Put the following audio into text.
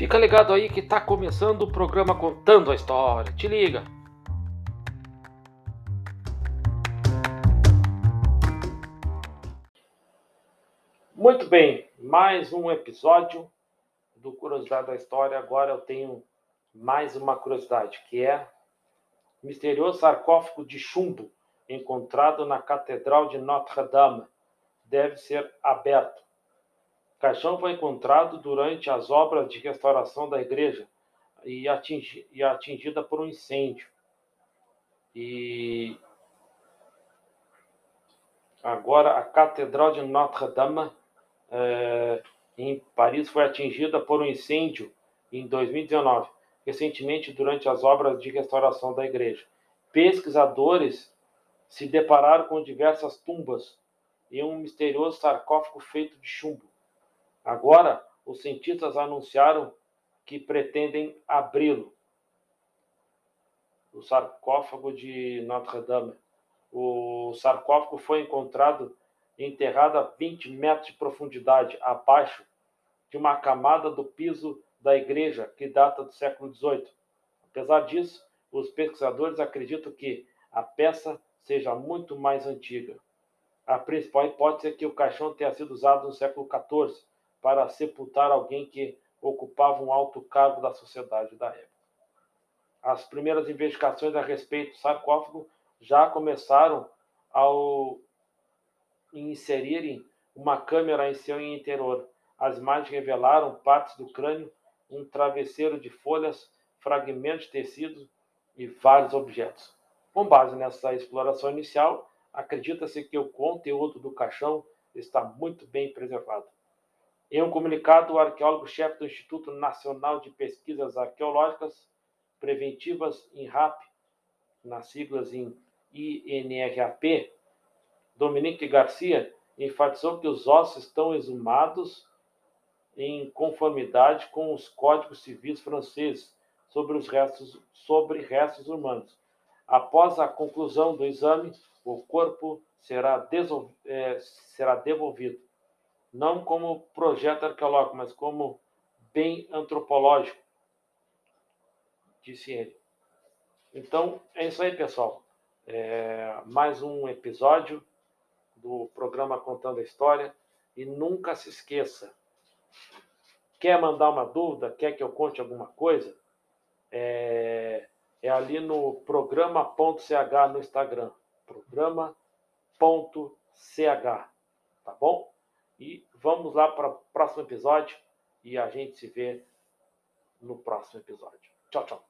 Fica ligado aí que tá começando o programa contando a história. Te liga. Muito bem, mais um episódio do Curiosidade da História. Agora eu tenho mais uma curiosidade, que é o misterioso sarcófago de chumbo encontrado na Catedral de Notre-Dame deve ser aberto. Caixão foi encontrado durante as obras de restauração da igreja e, atingi, e atingida por um incêndio. E agora a Catedral de Notre-Dame é, em Paris foi atingida por um incêndio em 2019, recentemente durante as obras de restauração da igreja. Pesquisadores se depararam com diversas tumbas e um misterioso sarcófago feito de chumbo. Agora, os cientistas anunciaram que pretendem abri-lo. O sarcófago de Notre-Dame. O sarcófago foi encontrado enterrado a 20 metros de profundidade, abaixo de uma camada do piso da igreja, que data do século XVIII. Apesar disso, os pesquisadores acreditam que a peça seja muito mais antiga. A principal hipótese é que o caixão tenha sido usado no século XIV para sepultar alguém que ocupava um alto cargo da sociedade da época. As primeiras investigações a respeito do sarcófago já começaram ao inserirem uma câmera em seu interior. As imagens revelaram partes do crânio, um travesseiro de folhas, fragmentos de tecido e vários objetos. Com base nessa exploração inicial, acredita-se que o conteúdo do caixão está muito bem preservado. Em um comunicado, o arqueólogo-chefe do Instituto Nacional de Pesquisas Arqueológicas Preventivas, INRAP, nas siglas em INRAP, Dominique Garcia, enfatizou que os ossos estão exumados em conformidade com os códigos civis franceses sobre os restos sobre restos humanos. Após a conclusão do exame, o corpo será, é, será devolvido, não como projeto arqueológico, mas como bem antropológico, disse ele. Então, é isso aí, pessoal. É, mais um episódio do programa Contando a História. E nunca se esqueça: quer mandar uma dúvida, quer que eu conte alguma coisa? É, é ali no programa.ch no Instagram. Programa.ch. Tá bom? E vamos lá para o próximo episódio e a gente se vê no próximo episódio. Tchau, tchau.